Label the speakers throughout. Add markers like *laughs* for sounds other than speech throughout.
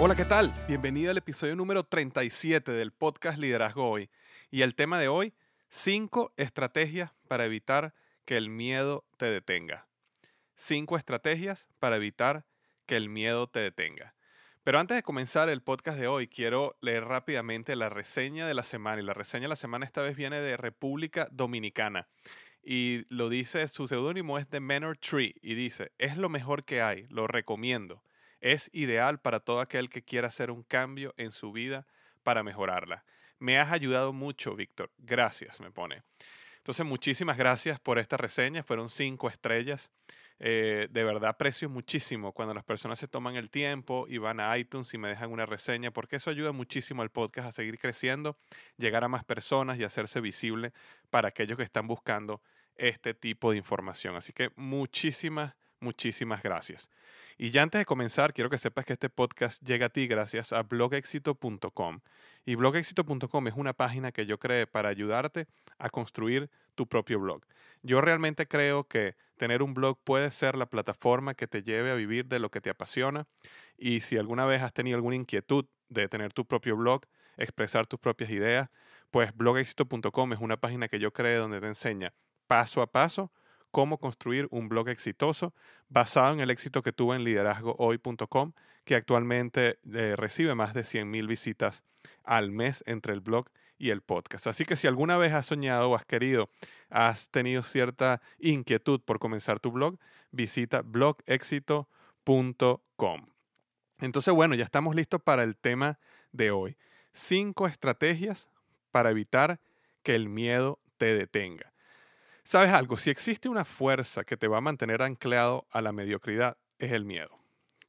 Speaker 1: Hola, ¿qué tal? Bienvenido al episodio número 37 del podcast Liderazgo Hoy. Y el tema de hoy, 5 estrategias para evitar que el miedo te detenga. 5 estrategias para evitar que el miedo te detenga. Pero antes de comenzar el podcast de hoy, quiero leer rápidamente la reseña de la semana. Y la reseña de la semana esta vez viene de República Dominicana. Y lo dice, su seudónimo es The Manor Tree. Y dice, es lo mejor que hay, lo recomiendo es ideal para todo aquel que quiera hacer un cambio en su vida para mejorarla. Me has ayudado mucho, Víctor. Gracias, me pone. Entonces, muchísimas gracias por esta reseña. Fueron cinco estrellas. Eh, de verdad aprecio muchísimo cuando las personas se toman el tiempo y van a iTunes y me dejan una reseña, porque eso ayuda muchísimo al podcast a seguir creciendo, llegar a más personas y hacerse visible para aquellos que están buscando este tipo de información. Así que muchísimas, muchísimas gracias. Y ya antes de comenzar, quiero que sepas que este podcast llega a ti gracias a blogexito.com. Y blogexito.com es una página que yo creé para ayudarte a construir tu propio blog. Yo realmente creo que tener un blog puede ser la plataforma que te lleve a vivir de lo que te apasiona. Y si alguna vez has tenido alguna inquietud de tener tu propio blog, expresar tus propias ideas, pues blogexito.com es una página que yo creé donde te enseña paso a paso cómo construir un blog exitoso basado en el éxito que tuvo en liderazgohoy.com, que actualmente eh, recibe más de 100.000 visitas al mes entre el blog y el podcast. Así que si alguna vez has soñado o has querido, has tenido cierta inquietud por comenzar tu blog, visita blogexito.com. Entonces, bueno, ya estamos listos para el tema de hoy. Cinco estrategias para evitar que el miedo te detenga. ¿Sabes algo? Si existe una fuerza que te va a mantener anclado a la mediocridad, es el miedo.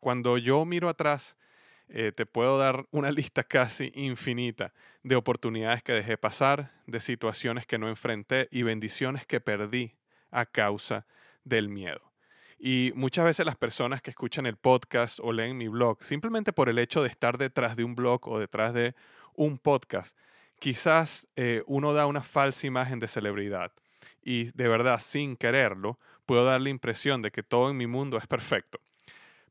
Speaker 1: Cuando yo miro atrás, eh, te puedo dar una *laughs* lista casi infinita de oportunidades que dejé pasar, de situaciones que no enfrenté y bendiciones que perdí a causa del miedo. Y muchas veces las personas que escuchan el podcast o leen mi blog, simplemente por el hecho de estar detrás de un blog o detrás de un podcast, quizás eh, uno da una falsa imagen de celebridad y de verdad sin quererlo puedo dar la impresión de que todo en mi mundo es perfecto.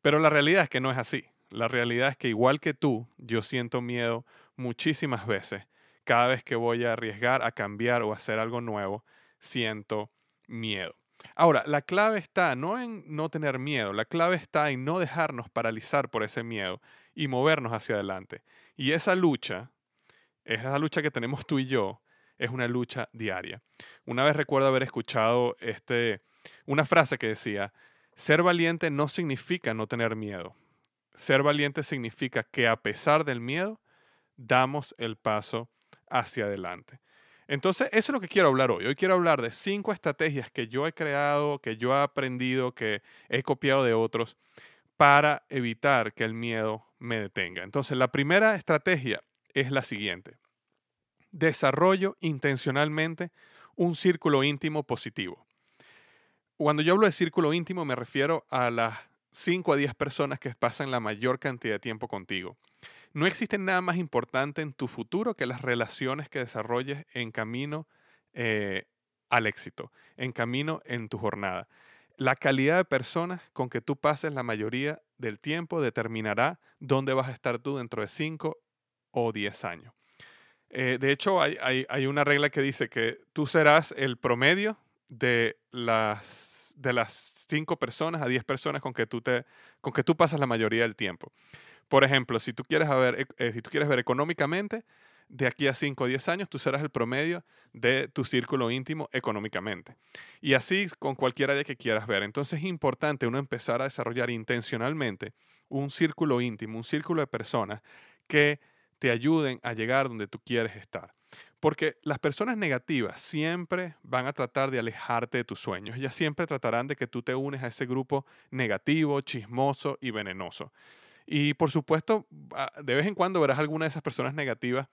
Speaker 1: Pero la realidad es que no es así. La realidad es que igual que tú, yo siento miedo muchísimas veces. Cada vez que voy a arriesgar a cambiar o hacer algo nuevo, siento miedo. Ahora, la clave está no en no tener miedo, la clave está en no dejarnos paralizar por ese miedo y movernos hacia adelante. Y esa lucha, esa lucha que tenemos tú y yo, es una lucha diaria. Una vez recuerdo haber escuchado este, una frase que decía, ser valiente no significa no tener miedo. Ser valiente significa que a pesar del miedo, damos el paso hacia adelante. Entonces, eso es lo que quiero hablar hoy. Hoy quiero hablar de cinco estrategias que yo he creado, que yo he aprendido, que he copiado de otros para evitar que el miedo me detenga. Entonces, la primera estrategia es la siguiente. Desarrollo intencionalmente un círculo íntimo positivo. Cuando yo hablo de círculo íntimo me refiero a las 5 a 10 personas que pasan la mayor cantidad de tiempo contigo. No existe nada más importante en tu futuro que las relaciones que desarrolles en camino eh, al éxito, en camino en tu jornada. La calidad de personas con que tú pases la mayoría del tiempo determinará dónde vas a estar tú dentro de 5 o 10 años. Eh, de hecho, hay, hay, una regla que dice que tú serás el promedio de las, de las 5 personas a 10 personas con que, tú te, con que tú pasas la mayoría del tiempo. Por ejemplo, si tú quieres, ver, eh, si tú quieres ver económicamente, de aquí a 5 o 10 años tú serás el promedio de tu círculo íntimo económicamente. Y así con cualquier área que quieras ver. Entonces es importante uno empezar a desarrollar intencionalmente un círculo íntimo, un círculo de personas que te ayuden a llegar donde tú quieres estar. Porque las personas negativas siempre van a tratar de alejarte de tus sueños. Ellas siempre tratarán de que tú te unes a ese grupo negativo, chismoso y venenoso. Y por supuesto, ah, de vez en cuando verás alguna de esas personas negativas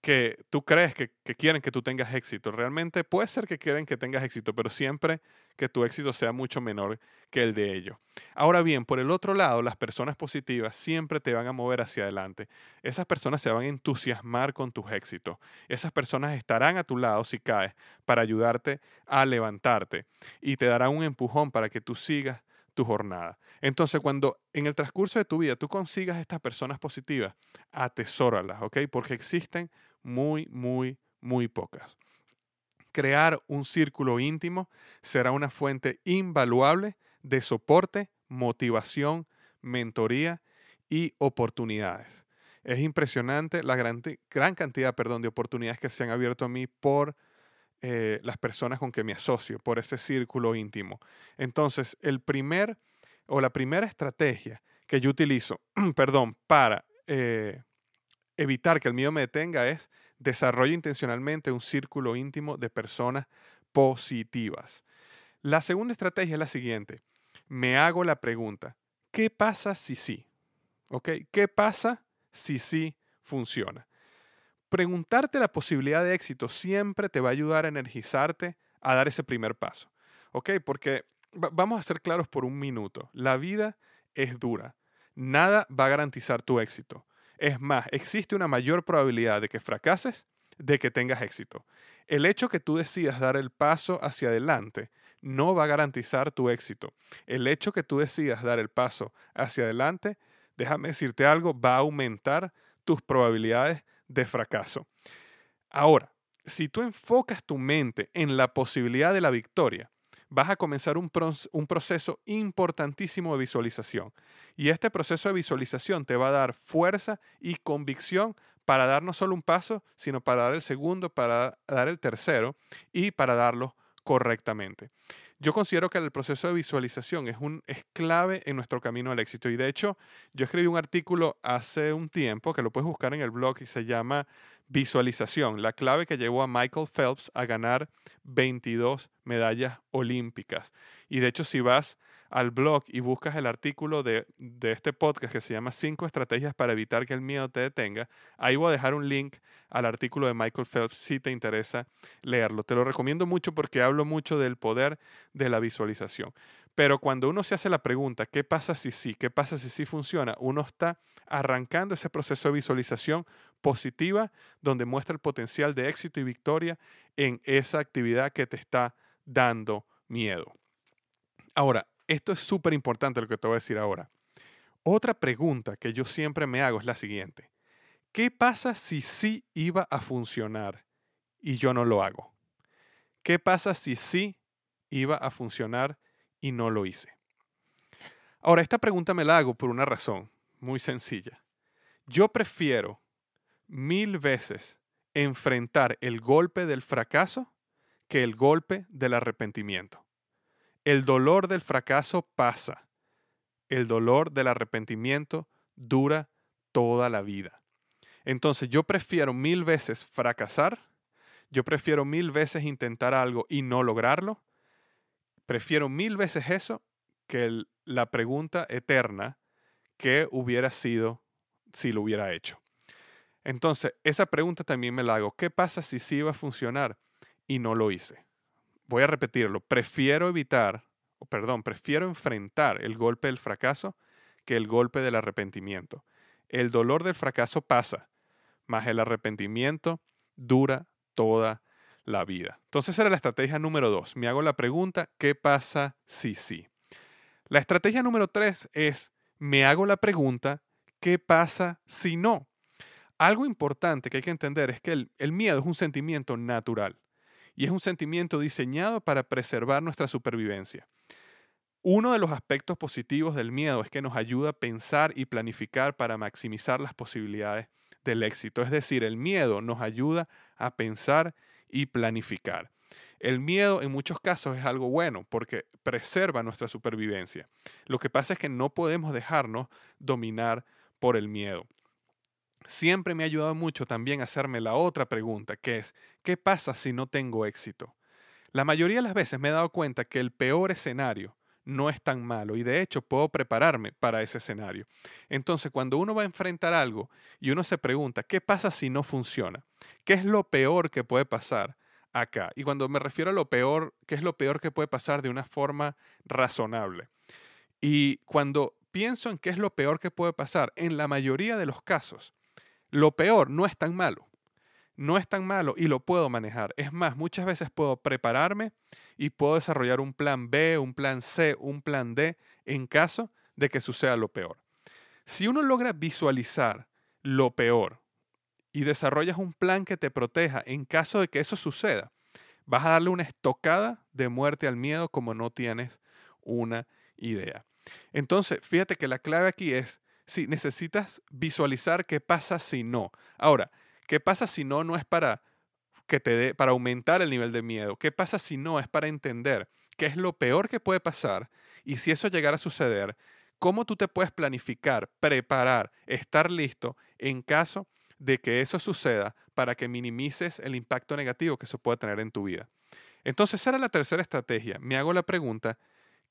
Speaker 1: que tú crees que, quieren que tú tengas éxito. Realmente puede ser que quieren que tengas éxito, pero siempre que tu éxito sea mucho menor que el de ellos. Ahora bien, por el otro lado, las personas positivas siempre te van a mover hacia adelante. Esas personas se van a entusiasmar con tus éxitos. Esas personas estarán a tu lado si caes para ayudarte a levantarte y te darán un empujón para que tú sigas tu jornada. Entonces, cuando en el transcurso de tu vida tú consigas estas personas positivas, atesóralas, ¿ok? Porque existen muy, muy, muy pocas. Crear un círculo íntimo será una fuente invaluable de soporte, motivación, mentoría y oportunidades. Es impresionante la gran, cantidad perdón, de oportunidades que se han abierto a mí por eh, las personas con que me asocio, por ese círculo íntimo. Entonces, el primer o la primera estrategia que yo utilizo, *clears throat* perdón, para eh, evitar que el miedo me detenga es desarrollo intencionalmente un círculo íntimo de personas positivas. La segunda estrategia es la siguiente. Me hago la pregunta, ¿qué pasa si sí? ¿Ok? ¿Qué pasa si sí funciona? Preguntarte la posibilidad de éxito siempre te va a ayudar a energizarte a dar ese primer paso. ¿Ok? Porque vamos a ser claros por un minuto. La vida es dura. Nada va a garantizar tu éxito. Es más, existe una mayor probabilidad de que fracases de que tengas éxito. El hecho que tú decidas dar el paso hacia adelante no va a garantizar tu éxito. El hecho que tú decidas dar el paso hacia adelante, déjame decirte algo, va a aumentar tus probabilidades de fracaso. Ahora, si tú enfocas tu mente en la posibilidad de la victoria, vas a comenzar un, proceso importantísimo de visualización. Y este proceso de visualización te va a dar fuerza y convicción para dar no solo un paso, sino para dar el segundo, para dar el tercero y para darlo correctamente. Yo considero que el proceso de visualización es, un, es clave en nuestro camino al éxito. Y de hecho, yo escribí un artículo hace un tiempo que lo puedes buscar en el blog y se llama Visualización, la clave que llevó a Michael Phelps a ganar 22 medallas olímpicas. Y de hecho, si vas al blog y buscas el artículo de, de, este podcast que se llama 5 estrategias para evitar que el miedo te detenga, ahí voy a dejar un link al artículo de Michael Phelps si te interesa leerlo. Te lo recomiendo mucho porque hablo mucho del poder de la visualización. Pero cuando uno se hace la pregunta, ¿qué pasa si sí? ¿Qué pasa si sí funciona? Uno está arrancando ese proceso de visualización positiva donde muestra el potencial de éxito y victoria en esa actividad que te está dando miedo. Ahora, esto es súper importante lo que te voy a decir ahora. Otra pregunta que yo siempre me hago es la siguiente. ¿Qué pasa si sí iba a funcionar y yo no lo hago? ¿Qué pasa si sí iba a funcionar y no lo hice. Ahora, esta pregunta me la hago por una razón muy sencilla. Yo prefiero mil veces enfrentar el golpe del fracaso que el golpe del arrepentimiento. El dolor del fracaso pasa. El dolor del arrepentimiento dura toda la vida. Entonces yo prefiero mil veces fracasar, yo prefiero mil veces intentar algo y no lograrlo, prefiero mil veces eso que la pregunta eterna que hubiera sido si lo hubiera hecho. Entonces, esa pregunta también me la hago. ¿Qué pasa si sí iba a funcionar y no lo hice? Voy a repetirlo. Prefiero evitar, o perdón, prefiero enfrentar el golpe del fracaso que el golpe del arrepentimiento. El dolor del fracaso pasa, mas el arrepentimiento dura toda la vida. Entonces, era la estrategia número dos. Me hago la pregunta, ¿qué pasa si sí? La estrategia número tres es, me hago la pregunta, ¿qué pasa si no? Algo importante que hay que entender es que el, miedo es un sentimiento natural y es un sentimiento diseñado para preservar nuestra supervivencia. Uno de los aspectos positivos del miedo es que nos ayuda a pensar y planificar para maximizar las posibilidades del éxito. Es decir, el miedo nos ayuda a pensar y planificar. El miedo en muchos casos es algo bueno porque preserva nuestra supervivencia. Lo que pasa es que no podemos dejarnos dominar por el miedo siempre me ha ayudado mucho también a hacerme la otra pregunta, que es, ¿qué pasa si no tengo éxito? La mayoría de las veces me he dado cuenta que el peor escenario no es tan malo y de hecho puedo prepararme para ese escenario. Entonces, cuando uno va a enfrentar algo y uno se pregunta, ¿qué pasa si no funciona? ¿Qué es lo peor que puede pasar acá? Y cuando me refiero a lo peor, ¿qué es lo peor que puede pasar de una forma razonable? Y cuando pienso en qué es lo peor que puede pasar, en la mayoría de los casos, lo peor no es tan malo. No es tan malo y lo puedo manejar. Es más, muchas veces puedo prepararme y puedo desarrollar un plan B, un plan C, un plan D en caso de que suceda lo peor. Si uno logra visualizar lo peor y desarrollas un plan que te proteja en caso de que eso suceda, vas a darle una estocada de muerte al miedo como no tienes una idea. Entonces, fíjate que la clave aquí es si necesitas visualizar qué pasa si no. Ahora, ¿qué pasa si no? No es para que te dé, para aumentar el nivel de miedo. ¿Qué pasa si no? Es para entender qué es lo peor que puede pasar y si eso llegara a suceder, cómo tú te puedes planificar, preparar, estar listo en caso de que eso suceda para que minimices el impacto negativo que eso puede tener en tu vida. Entonces, esa era la tercera estrategia. Me hago la pregunta,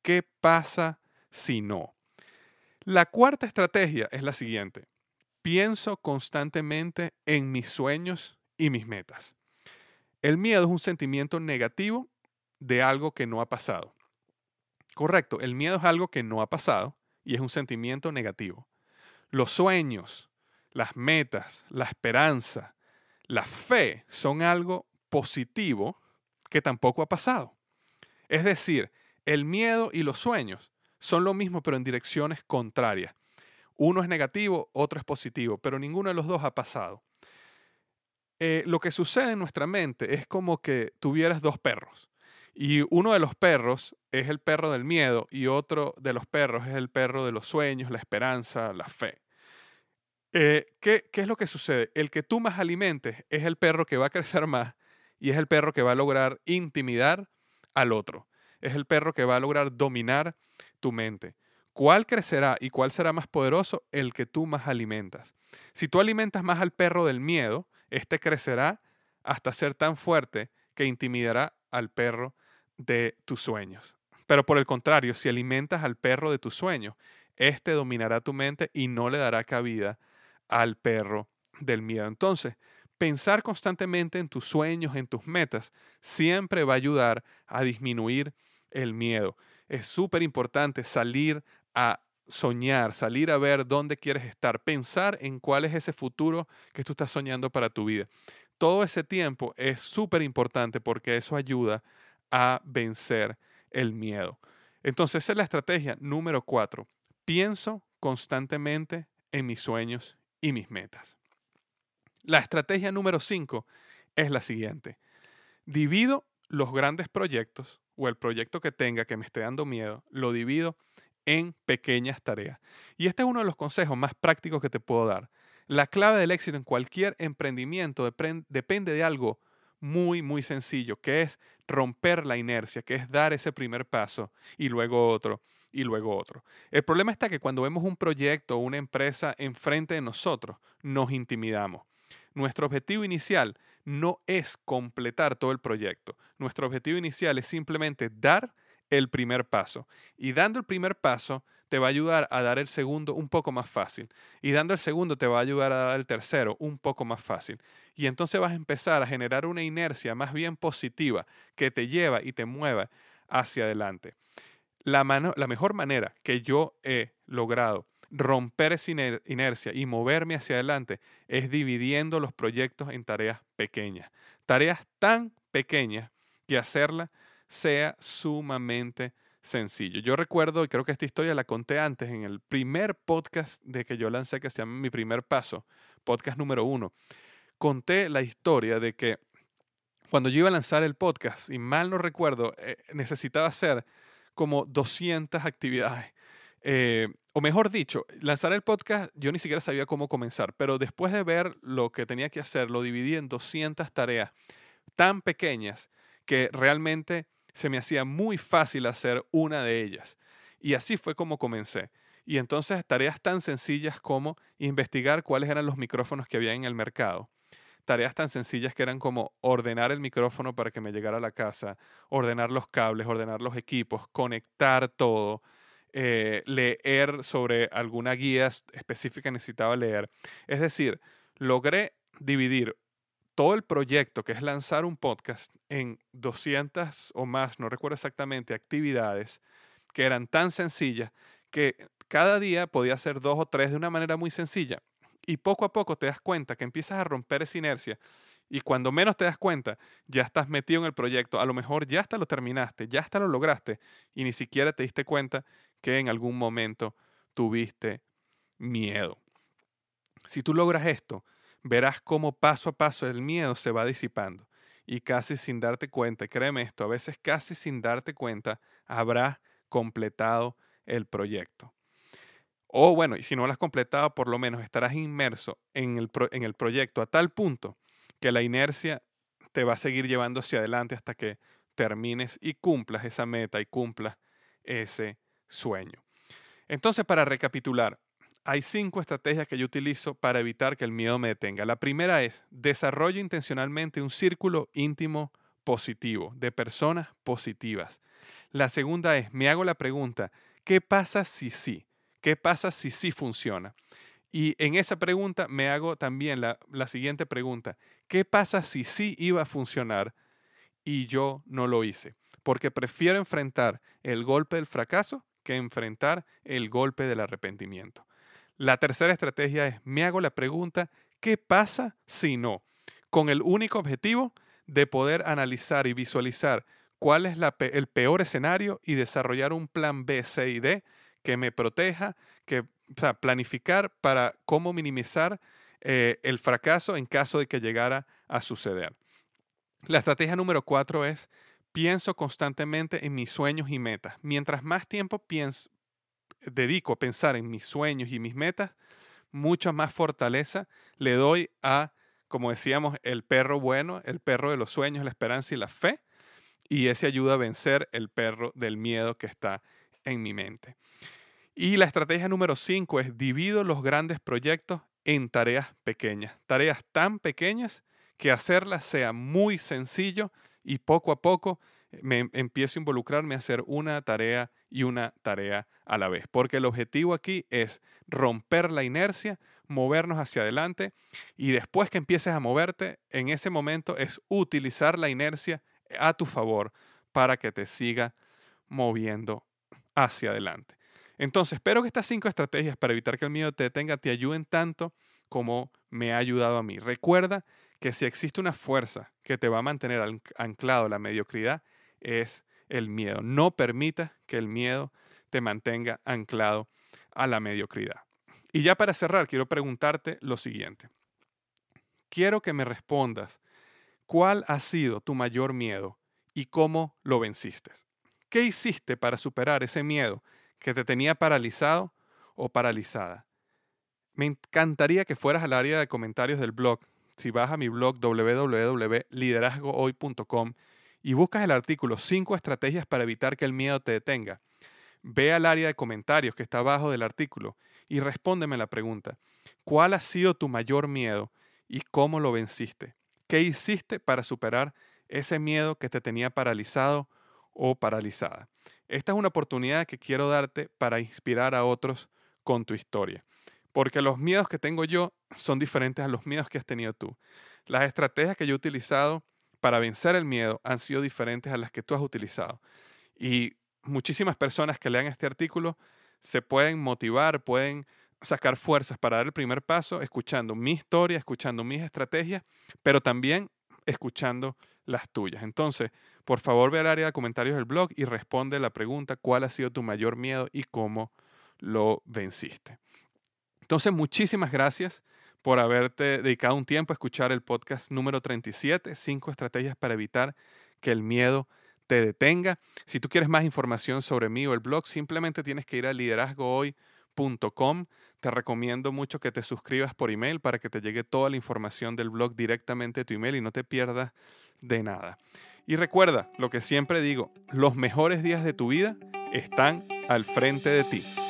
Speaker 1: ¿qué pasa si no? La cuarta estrategia es la siguiente. Pienso constantemente en mis sueños y mis metas. El miedo es un sentimiento negativo de algo que no ha pasado. Correcto, el miedo es algo que no ha pasado y es un sentimiento negativo. Los sueños, las metas, la esperanza, la fe son algo positivo que tampoco ha pasado. Es decir, el miedo y los sueños son lo mismo pero en direcciones contrarias. Uno es negativo, otro es positivo, pero ninguno de los dos ha pasado. Eh, lo que sucede en nuestra mente es como que tuvieras dos perros y uno de los perros es el perro del miedo y otro de los perros es el perro de los sueños, la esperanza, la fe. Eh, ¿qué, ¿Qué es lo que sucede? El que tú más alimentes es el perro que va a crecer más y es el perro que va a lograr intimidar al otro. Es el perro que va a lograr dominar tu mente. ¿Cuál crecerá y cuál será más poderoso? El que tú más alimentas. Si tú alimentas más al perro del miedo, este crecerá hasta ser tan fuerte que intimidará al perro de tus sueños. Pero por el contrario, si alimentas al perro de tus sueños, este dominará tu mente y no le dará cabida al perro del miedo. Entonces, pensar constantemente en tus sueños, en tus metas, siempre va a ayudar a disminuir el miedo es súper importante salir a soñar, salir a ver dónde quieres estar, pensar en cuál es ese futuro que tú estás soñando para tu vida. Todo ese tiempo es súper importante porque eso ayuda a vencer el miedo. Entonces, esa es la estrategia número cuatro. Pienso constantemente en mis sueños y mis metas. La estrategia número cinco es la siguiente. Divido los grandes proyectos o el proyecto que tenga que me esté dando miedo, lo divido en pequeñas tareas. Y este es uno de los consejos más prácticos que te puedo dar. La clave del éxito en cualquier emprendimiento depende de algo muy, muy sencillo, que es romper la inercia, que es dar ese primer paso y luego otro y luego otro. El problema está que cuando vemos un proyecto o una empresa enfrente de nosotros, nos intimidamos. Nuestro objetivo inicial no es completar todo el proyecto. Nuestro objetivo inicial es simplemente dar el primer paso. Y dando el primer paso te va a ayudar a dar el segundo un poco más fácil. Y dando el segundo te va a ayudar a dar el tercero un poco más fácil. Y entonces vas a empezar a generar una inercia más bien positiva que te lleva y te mueva hacia adelante. La, la mejor manera que yo he logrado romper esa inercia y moverme hacia adelante es dividiendo los proyectos en tareas pequeñas. Tareas tan pequeñas que hacerla sea sumamente sencillo. Yo recuerdo, y creo que esta historia la conté antes, en el primer podcast de que yo lancé, que se llama Mi Primer Paso, podcast número uno, conté la historia de que cuando yo iba a lanzar el podcast, y mal no recuerdo, eh, necesitaba hacer como 200 actividades. Eh, o mejor dicho, lanzar el podcast yo ni siquiera sabía cómo comenzar, pero después de ver lo que tenía que hacer, lo dividí en 200 tareas tan pequeñas que realmente se me hacía muy fácil hacer una de ellas. Y así fue como comencé. Y entonces tareas tan sencillas como investigar cuáles eran los micrófonos que había en el mercado. Tareas tan sencillas que eran como ordenar el micrófono para que me llegara a la casa, ordenar los cables, ordenar los equipos, conectar todo, eh, leer sobre alguna guía específica necesitaba leer. Es decir, logré dividir todo el proyecto, que es lanzar un podcast, en 200 o más, no recuerdo exactamente, actividades que eran tan sencillas que cada día podía hacer dos o tres de una manera muy sencilla. Y poco a poco te das cuenta que empiezas a romper esa inercia y cuando menos te das cuenta, ya estás metido en el proyecto. A lo mejor ya hasta lo terminaste, ya hasta lo lograste y ni siquiera te diste cuenta que en algún momento tuviste miedo. Si tú logras esto, verás cómo paso a paso el miedo se va disipando y casi sin darte cuenta, créeme esto, a veces casi sin darte cuenta, habrás completado el proyecto. O bueno, y si no lo has completado, por lo menos estarás inmerso en el, en el proyecto a tal punto que la inercia te va a seguir llevando hacia adelante hasta que termines y cumplas esa meta y cumplas ese sueño. Entonces, para recapitular, hay cinco estrategias que yo utilizo para evitar que el miedo me detenga. La primera es, desarrollo intencionalmente un círculo íntimo positivo, de personas positivas. La segunda es, me hago la pregunta, ¿qué pasa si sí? ¿Qué pasa si sí funciona? Y en esa pregunta me hago también la, la siguiente pregunta, ¿qué pasa si sí iba a funcionar y yo no lo hice? Porque prefiero enfrentar el golpe del fracaso que enfrentar el golpe del arrepentimiento. La tercera estrategia es, me hago la pregunta, ¿qué pasa si no? Con el único objetivo de poder analizar y visualizar cuál es el peor escenario y desarrollar un plan B, C y D que me proteja, que, o sea, planificar para cómo minimizar eh, el fracaso en caso de que llegara a suceder. La estrategia número cuatro es, pienso constantemente en mis sueños y metas. Mientras más tiempo pienso, dedico a pensar en mis sueños y mis metas, mucha más fortaleza le doy a, como decíamos, el perro bueno, el perro de los sueños, la esperanza y la fe, y ese ayuda a vencer el perro del miedo que está en mi mente. Y la estrategia número cinco es divido los grandes proyectos en tareas pequeñas, tareas tan pequeñas que hacerlas sea muy sencillo y poco a poco me empiezo a involucrarme a hacer una tarea y una tarea a la vez. Porque el objetivo aquí es romper la inercia, movernos hacia adelante y después que empieces a moverte, en ese momento es utilizar la inercia a tu favor para que te siga moviendo hacia adelante. Entonces, espero que estas cinco estrategias para evitar que el miedo te detenga te ayuden tanto como me ha ayudado a mí. Recuerda que si existe una fuerza que te va a mantener anclado a la mediocridad, es el miedo. No permita que el miedo te mantenga anclado a la mediocridad. Y ya para cerrar, quiero preguntarte lo siguiente. Quiero que me respondas cuál ha sido tu mayor miedo y cómo lo venciste. ¿Qué hiciste para superar ese miedo que te tenía paralizado o paralizada? Me encantaría que fueras al área de comentarios del blog. Si vas a mi blog www.liderazgohoy.com y buscas el artículo 5 estrategias para evitar que el miedo te detenga, ve al área de comentarios que está abajo del artículo y respóndeme la pregunta. ¿Cuál ha sido tu mayor miedo y cómo lo venciste? ¿Qué hiciste para superar ese miedo que te tenía paralizado o paralizada? Esta es una oportunidad que quiero darte para inspirar a otros con tu historia. Porque los miedos que tengo yo son diferentes a los miedos que has tenido tú. Las estrategias que yo he utilizado para vencer el miedo han sido diferentes a las que tú has utilizado. Y muchísimas personas que lean este artículo se pueden motivar, pueden sacar fuerzas para dar el primer paso escuchando mi historia, escuchando mis estrategias, pero también escuchando las tuyas. Entonces, por favor, ve al área de comentarios del blog y responde la pregunta, ¿cuál ha sido tu mayor miedo y cómo lo venciste? Entonces, muchísimas gracias por haberte dedicado un tiempo a escuchar el podcast número 37, 5 estrategias para evitar que el miedo te detenga. Si tú quieres más información sobre mí o el blog, simplemente tienes que ir a liderazgohoy.com. Te recomiendo mucho que te suscribas por email para que te llegue toda la información del blog directamente a tu email y no te pierdas de nada. Y recuerda lo que siempre digo, los mejores días de tu vida están al frente de ti.